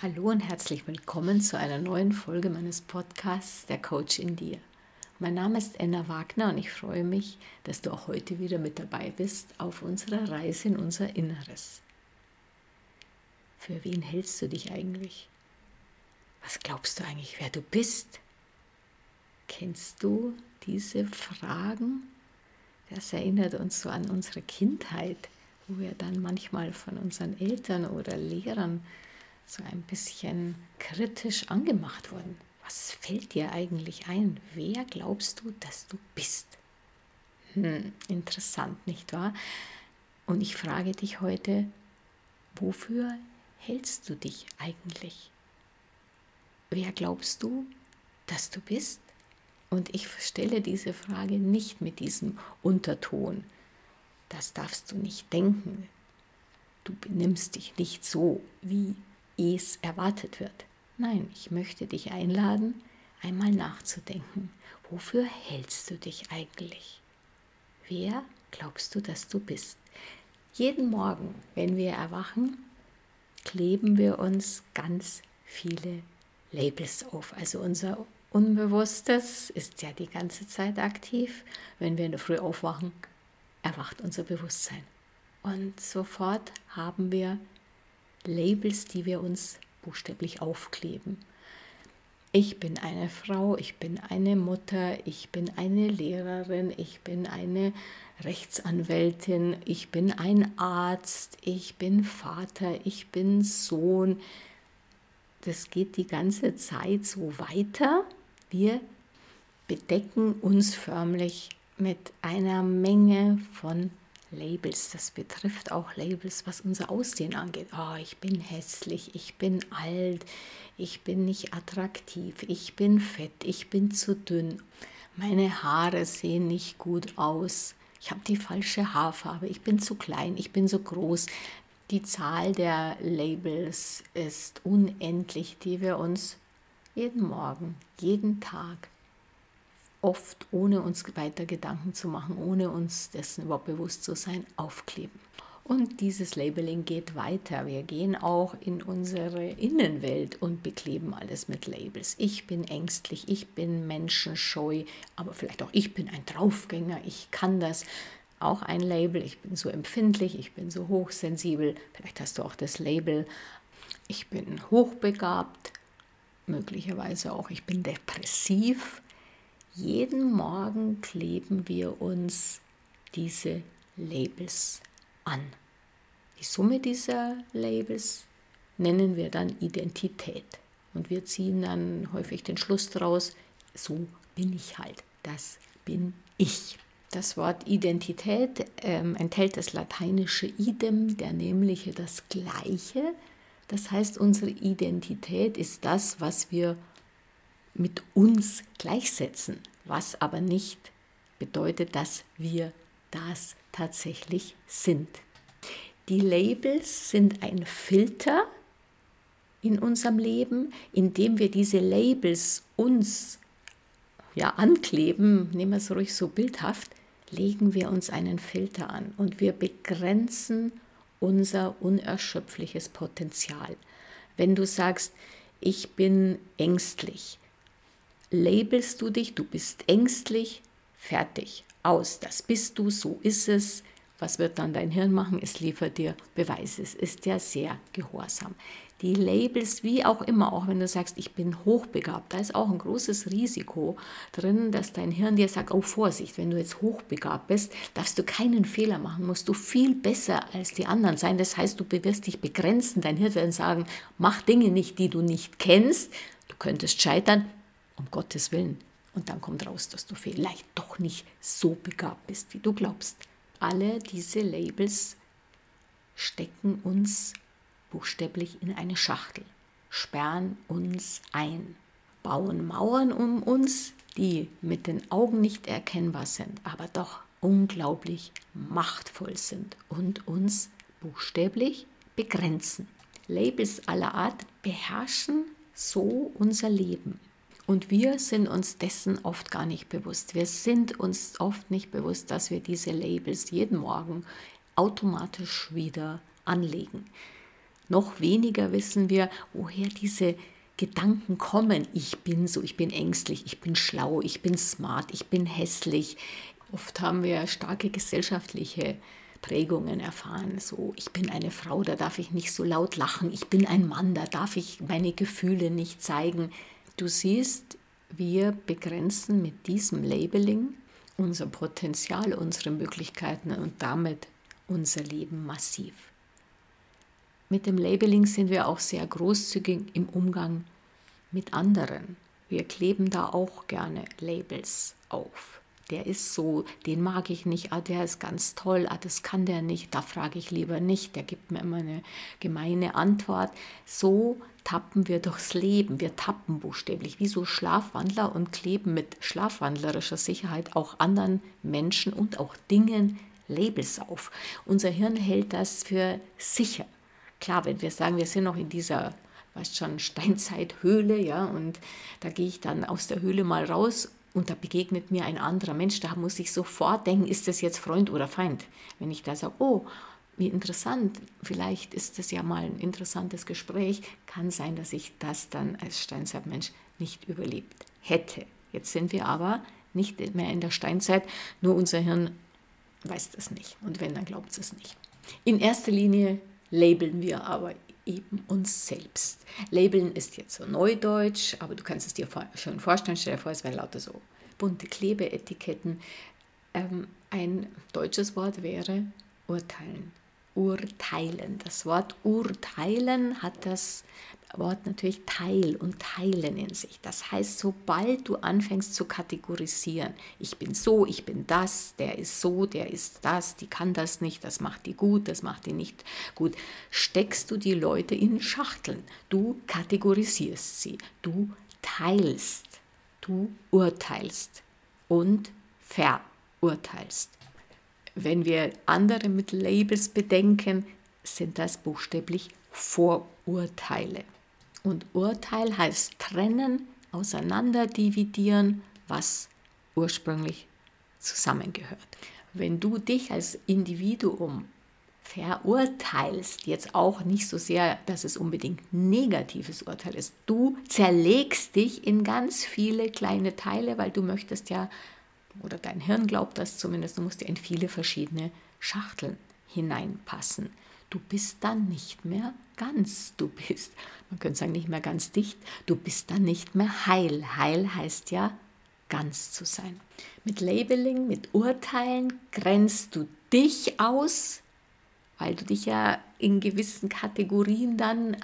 Hallo und herzlich willkommen zu einer neuen Folge meines Podcasts Der Coach in dir. Mein Name ist Anna Wagner und ich freue mich, dass du auch heute wieder mit dabei bist auf unserer Reise in unser Inneres. Für wen hältst du dich eigentlich? Was glaubst du eigentlich, wer du bist? Kennst du diese Fragen? Das erinnert uns so an unsere Kindheit, wo wir dann manchmal von unseren Eltern oder Lehrern so ein bisschen kritisch angemacht wurden. Was fällt dir eigentlich ein? Wer glaubst du, dass du bist? Hm, interessant, nicht wahr? Und ich frage dich heute, wofür hältst du dich eigentlich? Wer glaubst du, dass du bist? Und ich stelle diese Frage nicht mit diesem Unterton. Das darfst du nicht denken. Du benimmst dich nicht so, wie es erwartet wird. Nein, ich möchte dich einladen, einmal nachzudenken. Wofür hältst du dich eigentlich? Wer glaubst du, dass du bist? Jeden Morgen, wenn wir erwachen, kleben wir uns ganz viele Labels auf. Also unser Unbewusstes ist ja die ganze Zeit aktiv. Wenn wir in der Früh aufwachen, erwacht unser Bewusstsein. Und sofort haben wir Labels, die wir uns buchstäblich aufkleben. Ich bin eine Frau, ich bin eine Mutter, ich bin eine Lehrerin, ich bin eine Rechtsanwältin, ich bin ein Arzt, ich bin Vater, ich bin Sohn. Das geht die ganze Zeit so weiter. Wir bedecken uns förmlich mit einer Menge von Labels. Das betrifft auch Labels, was unser Aussehen angeht. Oh, ich bin hässlich, ich bin alt, ich bin nicht attraktiv, ich bin fett, ich bin zu dünn, meine Haare sehen nicht gut aus, ich habe die falsche Haarfarbe, ich bin zu klein, ich bin so groß. Die Zahl der Labels ist unendlich, die wir uns jeden Morgen, jeden Tag oft ohne uns weiter Gedanken zu machen, ohne uns dessen überhaupt bewusst zu sein, aufkleben. Und dieses Labeling geht weiter. Wir gehen auch in unsere Innenwelt und bekleben alles mit Labels. Ich bin ängstlich, ich bin menschenscheu, aber vielleicht auch ich bin ein Draufgänger, ich kann das. Auch ein Label, ich bin so empfindlich, ich bin so hochsensibel. Vielleicht hast du auch das Label, ich bin hochbegabt, möglicherweise auch ich bin depressiv jeden Morgen kleben wir uns diese Labels an. Die Summe dieser Labels nennen wir dann Identität. Und wir ziehen dann häufig den Schluss daraus, so bin ich halt, das bin ich. Das Wort Identität ähm, enthält das lateinische idem, der nämliche das Gleiche. Das heißt, unsere Identität ist das, was wir mit uns gleichsetzen, was aber nicht bedeutet, dass wir das tatsächlich sind. Die Labels sind ein Filter in unserem Leben, indem wir diese Labels uns ja, ankleben, nehmen wir es ruhig so bildhaft, legen wir uns einen Filter an und wir begrenzen unser unerschöpfliches Potenzial. Wenn du sagst, ich bin ängstlich, labelst du dich, du bist ängstlich, fertig, aus, das bist du, so ist es. Was wird dann dein Hirn machen? Es liefert dir Beweise. Es ist ja sehr gehorsam. Die Labels, wie auch immer, auch wenn du sagst, ich bin hochbegabt, da ist auch ein großes Risiko drin, dass dein Hirn dir sagt, oh Vorsicht, wenn du jetzt hochbegabt bist, darfst du keinen Fehler machen, musst du viel besser als die anderen sein. Das heißt, du wirst dich begrenzen. Dein Hirn wird sagen, mach Dinge nicht, die du nicht kennst. Du könntest scheitern, um Gottes Willen. Und dann kommt raus, dass du vielleicht doch nicht so begabt bist, wie du glaubst. Alle diese Labels stecken uns buchstäblich in eine Schachtel, sperren uns ein, bauen Mauern um uns, die mit den Augen nicht erkennbar sind, aber doch unglaublich machtvoll sind und uns buchstäblich begrenzen. Labels aller Art beherrschen so unser Leben. Und wir sind uns dessen oft gar nicht bewusst. Wir sind uns oft nicht bewusst, dass wir diese Labels jeden Morgen automatisch wieder anlegen. Noch weniger wissen wir, woher diese Gedanken kommen. Ich bin so, ich bin ängstlich, ich bin schlau, ich bin smart, ich bin hässlich. Oft haben wir starke gesellschaftliche Prägungen erfahren. So, ich bin eine Frau, da darf ich nicht so laut lachen. Ich bin ein Mann, da darf ich meine Gefühle nicht zeigen. Du siehst, wir begrenzen mit diesem Labeling unser Potenzial, unsere Möglichkeiten und damit unser Leben massiv. Mit dem Labeling sind wir auch sehr großzügig im Umgang mit anderen. Wir kleben da auch gerne Labels auf. Der ist so, den mag ich nicht, ah, der ist ganz toll, ah, das kann der nicht, da frage ich lieber nicht, der gibt mir immer eine gemeine Antwort. So tappen wir durchs Leben, wir tappen buchstäblich wie so Schlafwandler und kleben mit schlafwandlerischer Sicherheit auch anderen Menschen und auch Dingen Labels auf. Unser Hirn hält das für sicher. Klar, wenn wir sagen, wir sind noch in dieser, weißt schon, Steinzeithöhle, ja, und da gehe ich dann aus der Höhle mal raus und da begegnet mir ein anderer Mensch, da muss ich sofort denken, ist das jetzt Freund oder Feind? Wenn ich da sage, oh, wie interessant, vielleicht ist das ja mal ein interessantes Gespräch, kann sein, dass ich das dann als Steinzeitmensch nicht überlebt hätte. Jetzt sind wir aber nicht mehr in der Steinzeit, nur unser Hirn weiß das nicht und wenn, dann glaubt es nicht. In erster Linie labeln wir aber eben uns selbst. Labeln ist jetzt so neudeutsch, aber du kannst es dir schon vorstellen, stell dir vor, es wären lauter so bunte Klebeetiketten. Ähm, ein deutsches Wort wäre urteilen. Urteilen. Das Wort urteilen hat das Wort natürlich Teil und Teilen in sich. Das heißt, sobald du anfängst zu kategorisieren, ich bin so, ich bin das, der ist so, der ist das, die kann das nicht, das macht die gut, das macht die nicht gut, steckst du die Leute in Schachteln. Du kategorisierst sie, du teilst, du urteilst und verurteilst. Wenn wir andere mit Labels bedenken, sind das buchstäblich Vorurteile. Und Urteil heißt trennen, auseinanderdividieren, was ursprünglich zusammengehört. Wenn du dich als Individuum verurteilst, jetzt auch nicht so sehr, dass es unbedingt negatives Urteil ist. Du zerlegst dich in ganz viele kleine Teile, weil du möchtest ja, oder dein Hirn glaubt das zumindest, du musst ja in viele verschiedene Schachteln hineinpassen. Du bist dann nicht mehr ganz. Du bist, man könnte sagen, nicht mehr ganz dicht. Du bist dann nicht mehr heil. Heil heißt ja, ganz zu sein. Mit Labeling, mit Urteilen grenzt du dich aus, weil du dich ja in gewissen Kategorien dann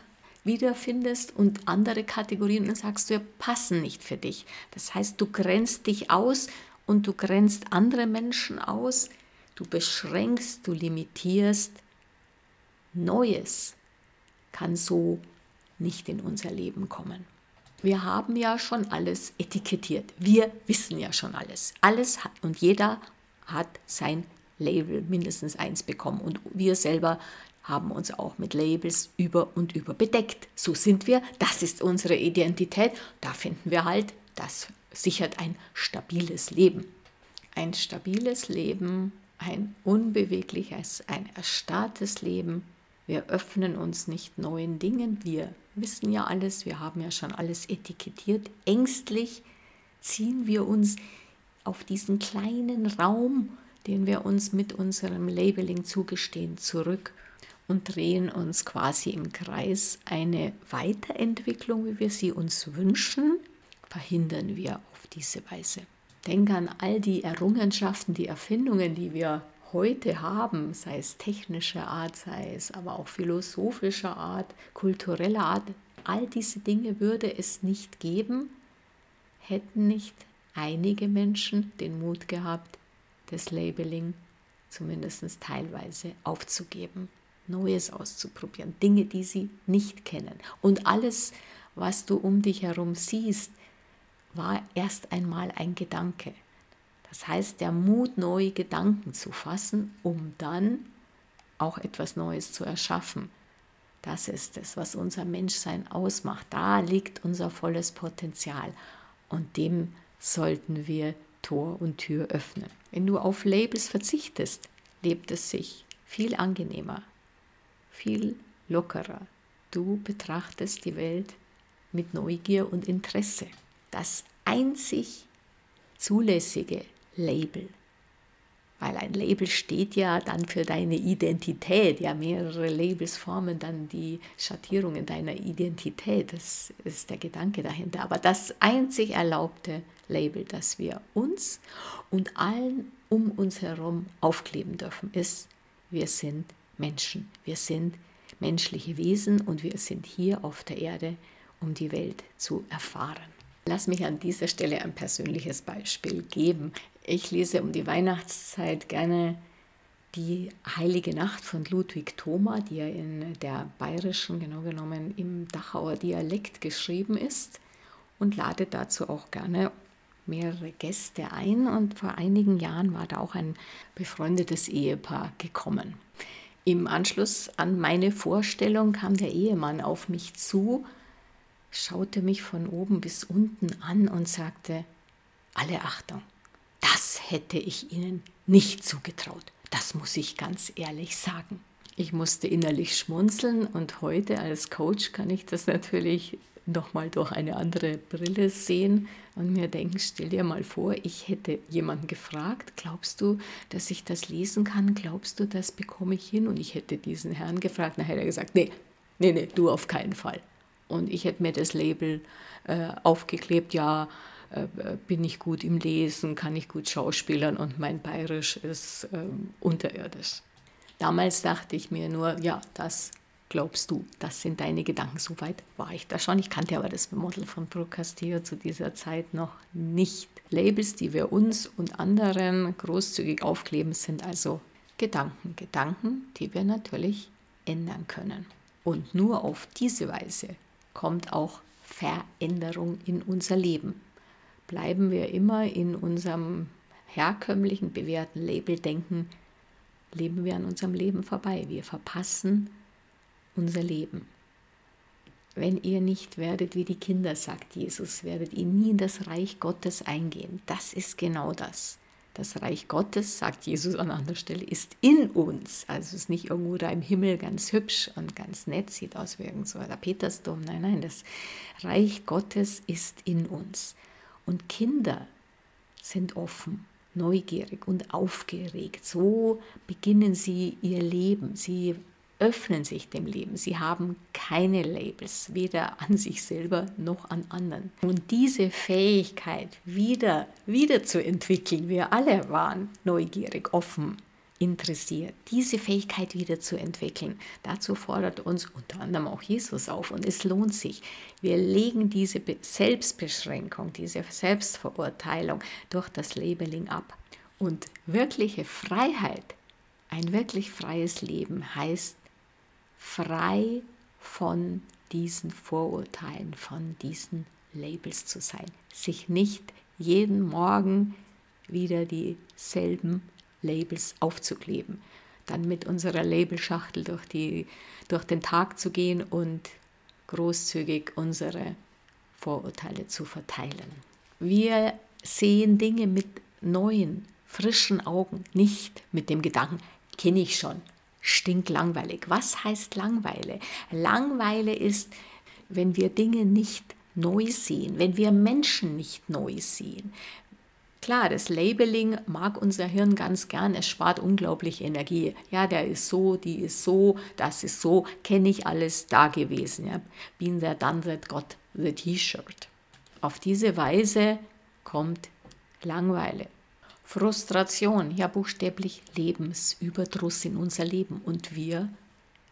wiederfindest und andere Kategorien und sagst du, passen nicht für dich. Das heißt, du grenzt dich aus und du grenzt andere Menschen aus, du beschränkst, du limitierst. Neues kann so nicht in unser Leben kommen. Wir haben ja schon alles etikettiert. Wir wissen ja schon alles. Alles hat und jeder hat sein Label mindestens eins bekommen. Und wir selber haben uns auch mit Labels über und über bedeckt. So sind wir, das ist unsere Identität. Da finden wir halt, das sichert ein stabiles Leben. Ein stabiles Leben, ein unbewegliches, ein erstarrtes Leben wir öffnen uns nicht neuen Dingen. Wir wissen ja alles, wir haben ja schon alles etikettiert. Ängstlich ziehen wir uns auf diesen kleinen Raum, den wir uns mit unserem Labeling zugestehen, zurück und drehen uns quasi im Kreis. Eine Weiterentwicklung, wie wir sie uns wünschen, verhindern wir auf diese Weise. Denk an all die Errungenschaften, die Erfindungen, die wir heute haben, sei es technischer Art, sei es aber auch philosophischer Art, kultureller Art, all diese Dinge würde es nicht geben, hätten nicht einige Menschen den Mut gehabt, das Labeling zumindest teilweise aufzugeben, Neues auszuprobieren, Dinge, die sie nicht kennen. Und alles, was du um dich herum siehst, war erst einmal ein Gedanke. Das heißt, der Mut, neue Gedanken zu fassen, um dann auch etwas Neues zu erschaffen. Das ist es, was unser Menschsein ausmacht. Da liegt unser volles Potenzial und dem sollten wir Tor und Tür öffnen. Wenn du auf Labels verzichtest, lebt es sich viel angenehmer, viel lockerer. Du betrachtest die Welt mit Neugier und Interesse. Das einzig zulässige Label weil ein Label steht ja dann für deine Identität. Ja, mehrere Labels formen dann die Schattierungen deiner Identität. Das ist der Gedanke dahinter. Aber das einzig erlaubte Label, das wir uns und allen um uns herum aufkleben dürfen, ist, wir sind Menschen. Wir sind menschliche Wesen und wir sind hier auf der Erde, um die Welt zu erfahren. Lass mich an dieser Stelle ein persönliches Beispiel geben. Ich lese um die Weihnachtszeit gerne die Heilige Nacht von Ludwig Thoma, die ja in der bayerischen, genau genommen im Dachauer Dialekt geschrieben ist und lade dazu auch gerne mehrere Gäste ein. Und vor einigen Jahren war da auch ein befreundetes Ehepaar gekommen. Im Anschluss an meine Vorstellung kam der Ehemann auf mich zu, schaute mich von oben bis unten an und sagte, alle Achtung, das hätte ich Ihnen nicht zugetraut. Das muss ich ganz ehrlich sagen. Ich musste innerlich schmunzeln und heute als Coach kann ich das natürlich nochmal durch eine andere Brille sehen und mir denken, stell dir mal vor, ich hätte jemanden gefragt, glaubst du, dass ich das lesen kann? Glaubst du, das bekomme ich hin? Und ich hätte diesen Herrn gefragt, dann hätte er gesagt, nee, nee, nee, du auf keinen Fall. Und ich hätte mir das Label äh, aufgeklebt, ja, bin ich gut im Lesen, kann ich gut schauspielern und mein Bayerisch ist äh, unterirdisch. Damals dachte ich mir nur, ja, das glaubst du, das sind deine Gedanken. Soweit war ich da schon. Ich kannte aber das Model von Procastillo zu dieser Zeit noch nicht. Labels, die wir uns und anderen großzügig aufkleben, sind also Gedanken. Gedanken, die wir natürlich ändern können. Und nur auf diese Weise kommt auch Veränderung in unser Leben bleiben wir immer in unserem herkömmlichen, bewährten Label denken, leben wir an unserem Leben vorbei. Wir verpassen unser Leben. Wenn ihr nicht werdet wie die Kinder, sagt Jesus, werdet ihr nie in das Reich Gottes eingehen. Das ist genau das. Das Reich Gottes, sagt Jesus an anderer Stelle, ist in uns. Also es ist nicht irgendwo da im Himmel ganz hübsch und ganz nett, sieht aus wie irgend so der Petersdom. Nein, nein, das Reich Gottes ist in uns. Und Kinder sind offen, neugierig und aufgeregt. So beginnen sie ihr Leben. Sie öffnen sich dem Leben. Sie haben keine Labels, weder an sich selber noch an anderen. Und diese Fähigkeit wieder, wieder zu entwickeln, wir alle waren neugierig, offen, interessiert, diese Fähigkeit wieder zu entwickeln. Dazu fordert uns unter anderem auch Jesus auf und es lohnt sich. Wir legen diese Selbstbeschränkung, diese Selbstverurteilung durch das Labeling ab. Und wirkliche Freiheit, ein wirklich freies Leben heißt frei von diesen Vorurteilen, von diesen Labels zu sein. Sich nicht jeden Morgen wieder dieselben Labels aufzukleben. Dann mit unserer Labelschachtel durch, die, durch den Tag zu gehen und großzügig unsere Vorurteile zu verteilen. Wir sehen Dinge mit neuen, frischen Augen, nicht mit dem Gedanken, kenne ich schon, stinklangweilig. Was heißt Langweile? Langweile ist, wenn wir Dinge nicht neu sehen, wenn wir Menschen nicht neu sehen, Klar, das Labeling mag unser Hirn ganz gern, es spart unglaublich Energie. Ja, der ist so, die ist so, das ist so, kenne ich alles da gewesen. Ja. Been there, done that, got the T-Shirt. Auf diese Weise kommt Langweile. Frustration, ja buchstäblich Lebensüberdruss in unser Leben. Und wir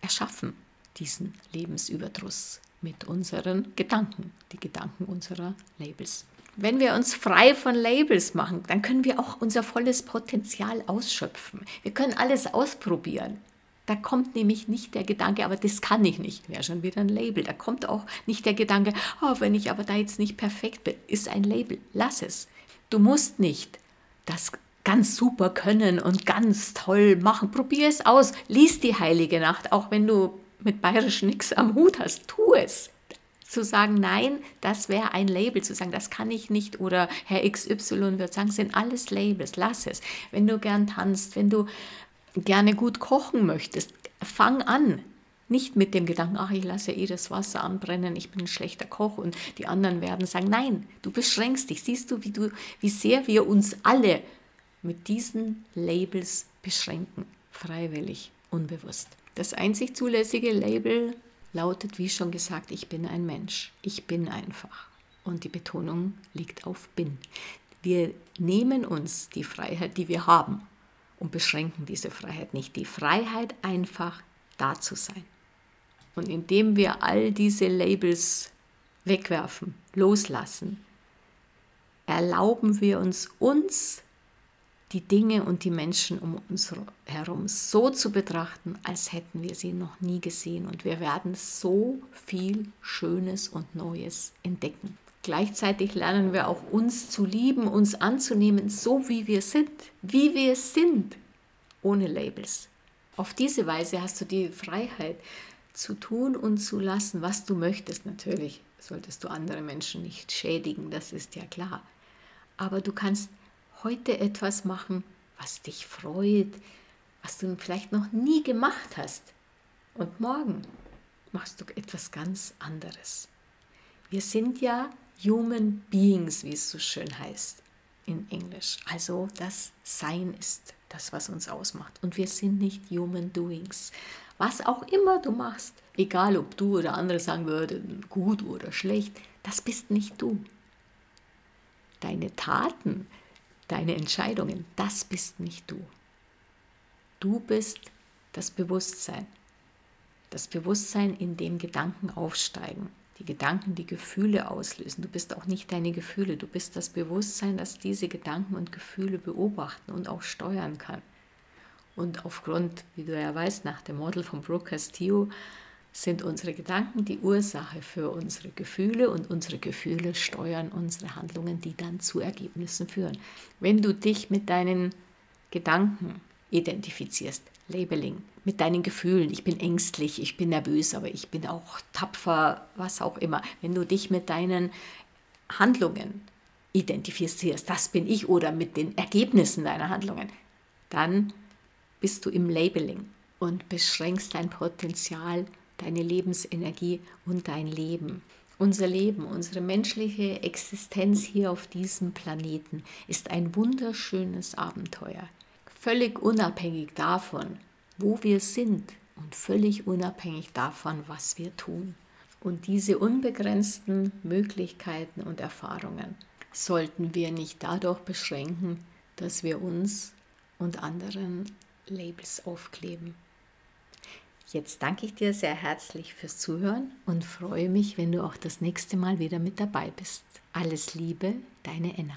erschaffen diesen Lebensüberdruss mit unseren Gedanken, die Gedanken unserer Labels. Wenn wir uns frei von Labels machen, dann können wir auch unser volles Potenzial ausschöpfen. Wir können alles ausprobieren. Da kommt nämlich nicht der Gedanke, aber das kann ich nicht, wäre schon wieder ein Label. Da kommt auch nicht der Gedanke, oh, wenn ich aber da jetzt nicht perfekt bin, ist ein Label. Lass es. Du musst nicht das ganz super können und ganz toll machen. Probier es aus. Lies die Heilige Nacht, auch wenn du mit Bayerisch nichts am Hut hast. Tu es zu sagen, nein, das wäre ein Label, zu sagen, das kann ich nicht oder Herr XY wird sagen, sind alles Labels, lass es. Wenn du gern tanzt, wenn du gerne gut kochen möchtest, fang an. Nicht mit dem Gedanken, ach, ich lasse eh das Wasser anbrennen, ich bin ein schlechter Koch und die anderen werden sagen, nein, du beschränkst dich. Siehst du, wie, du, wie sehr wir uns alle mit diesen Labels beschränken, freiwillig, unbewusst. Das einzig zulässige Label lautet, wie schon gesagt, ich bin ein Mensch. Ich bin einfach. Und die Betonung liegt auf bin. Wir nehmen uns die Freiheit, die wir haben, und beschränken diese Freiheit nicht. Die Freiheit, einfach da zu sein. Und indem wir all diese Labels wegwerfen, loslassen, erlauben wir uns, uns die Dinge und die Menschen um uns herum so zu betrachten, als hätten wir sie noch nie gesehen. Und wir werden so viel Schönes und Neues entdecken. Gleichzeitig lernen wir auch uns zu lieben, uns anzunehmen, so wie wir sind, wie wir sind, ohne Labels. Auf diese Weise hast du die Freiheit zu tun und zu lassen, was du möchtest. Natürlich solltest du andere Menschen nicht schädigen, das ist ja klar. Aber du kannst heute etwas machen, was dich freut, was du vielleicht noch nie gemacht hast. Und morgen machst du etwas ganz anderes. Wir sind ja Human Beings, wie es so schön heißt in Englisch. Also das Sein ist das, was uns ausmacht. Und wir sind nicht Human Doings. Was auch immer du machst, egal ob du oder andere sagen würden, gut oder schlecht, das bist nicht du. Deine Taten, deine Entscheidungen, das bist nicht du. Du bist das Bewusstsein. Das Bewusstsein, in dem Gedanken aufsteigen, die Gedanken die Gefühle auslösen. Du bist auch nicht deine Gefühle, du bist das Bewusstsein, das diese Gedanken und Gefühle beobachten und auch steuern kann. Und aufgrund, wie du ja weißt, nach dem Model von Brooke Castillo, sind unsere Gedanken die Ursache für unsere Gefühle und unsere Gefühle steuern unsere Handlungen, die dann zu Ergebnissen führen. Wenn du dich mit deinen Gedanken identifizierst, Labeling, mit deinen Gefühlen, ich bin ängstlich, ich bin nervös, aber ich bin auch tapfer, was auch immer. Wenn du dich mit deinen Handlungen identifizierst, das bin ich, oder mit den Ergebnissen deiner Handlungen, dann bist du im Labeling und beschränkst dein Potenzial deine Lebensenergie und dein Leben. Unser Leben, unsere menschliche Existenz hier auf diesem Planeten ist ein wunderschönes Abenteuer. Völlig unabhängig davon, wo wir sind und völlig unabhängig davon, was wir tun. Und diese unbegrenzten Möglichkeiten und Erfahrungen sollten wir nicht dadurch beschränken, dass wir uns und anderen Labels aufkleben. Jetzt danke ich dir sehr herzlich fürs Zuhören und freue mich, wenn du auch das nächste Mal wieder mit dabei bist. Alles Liebe, deine Enna.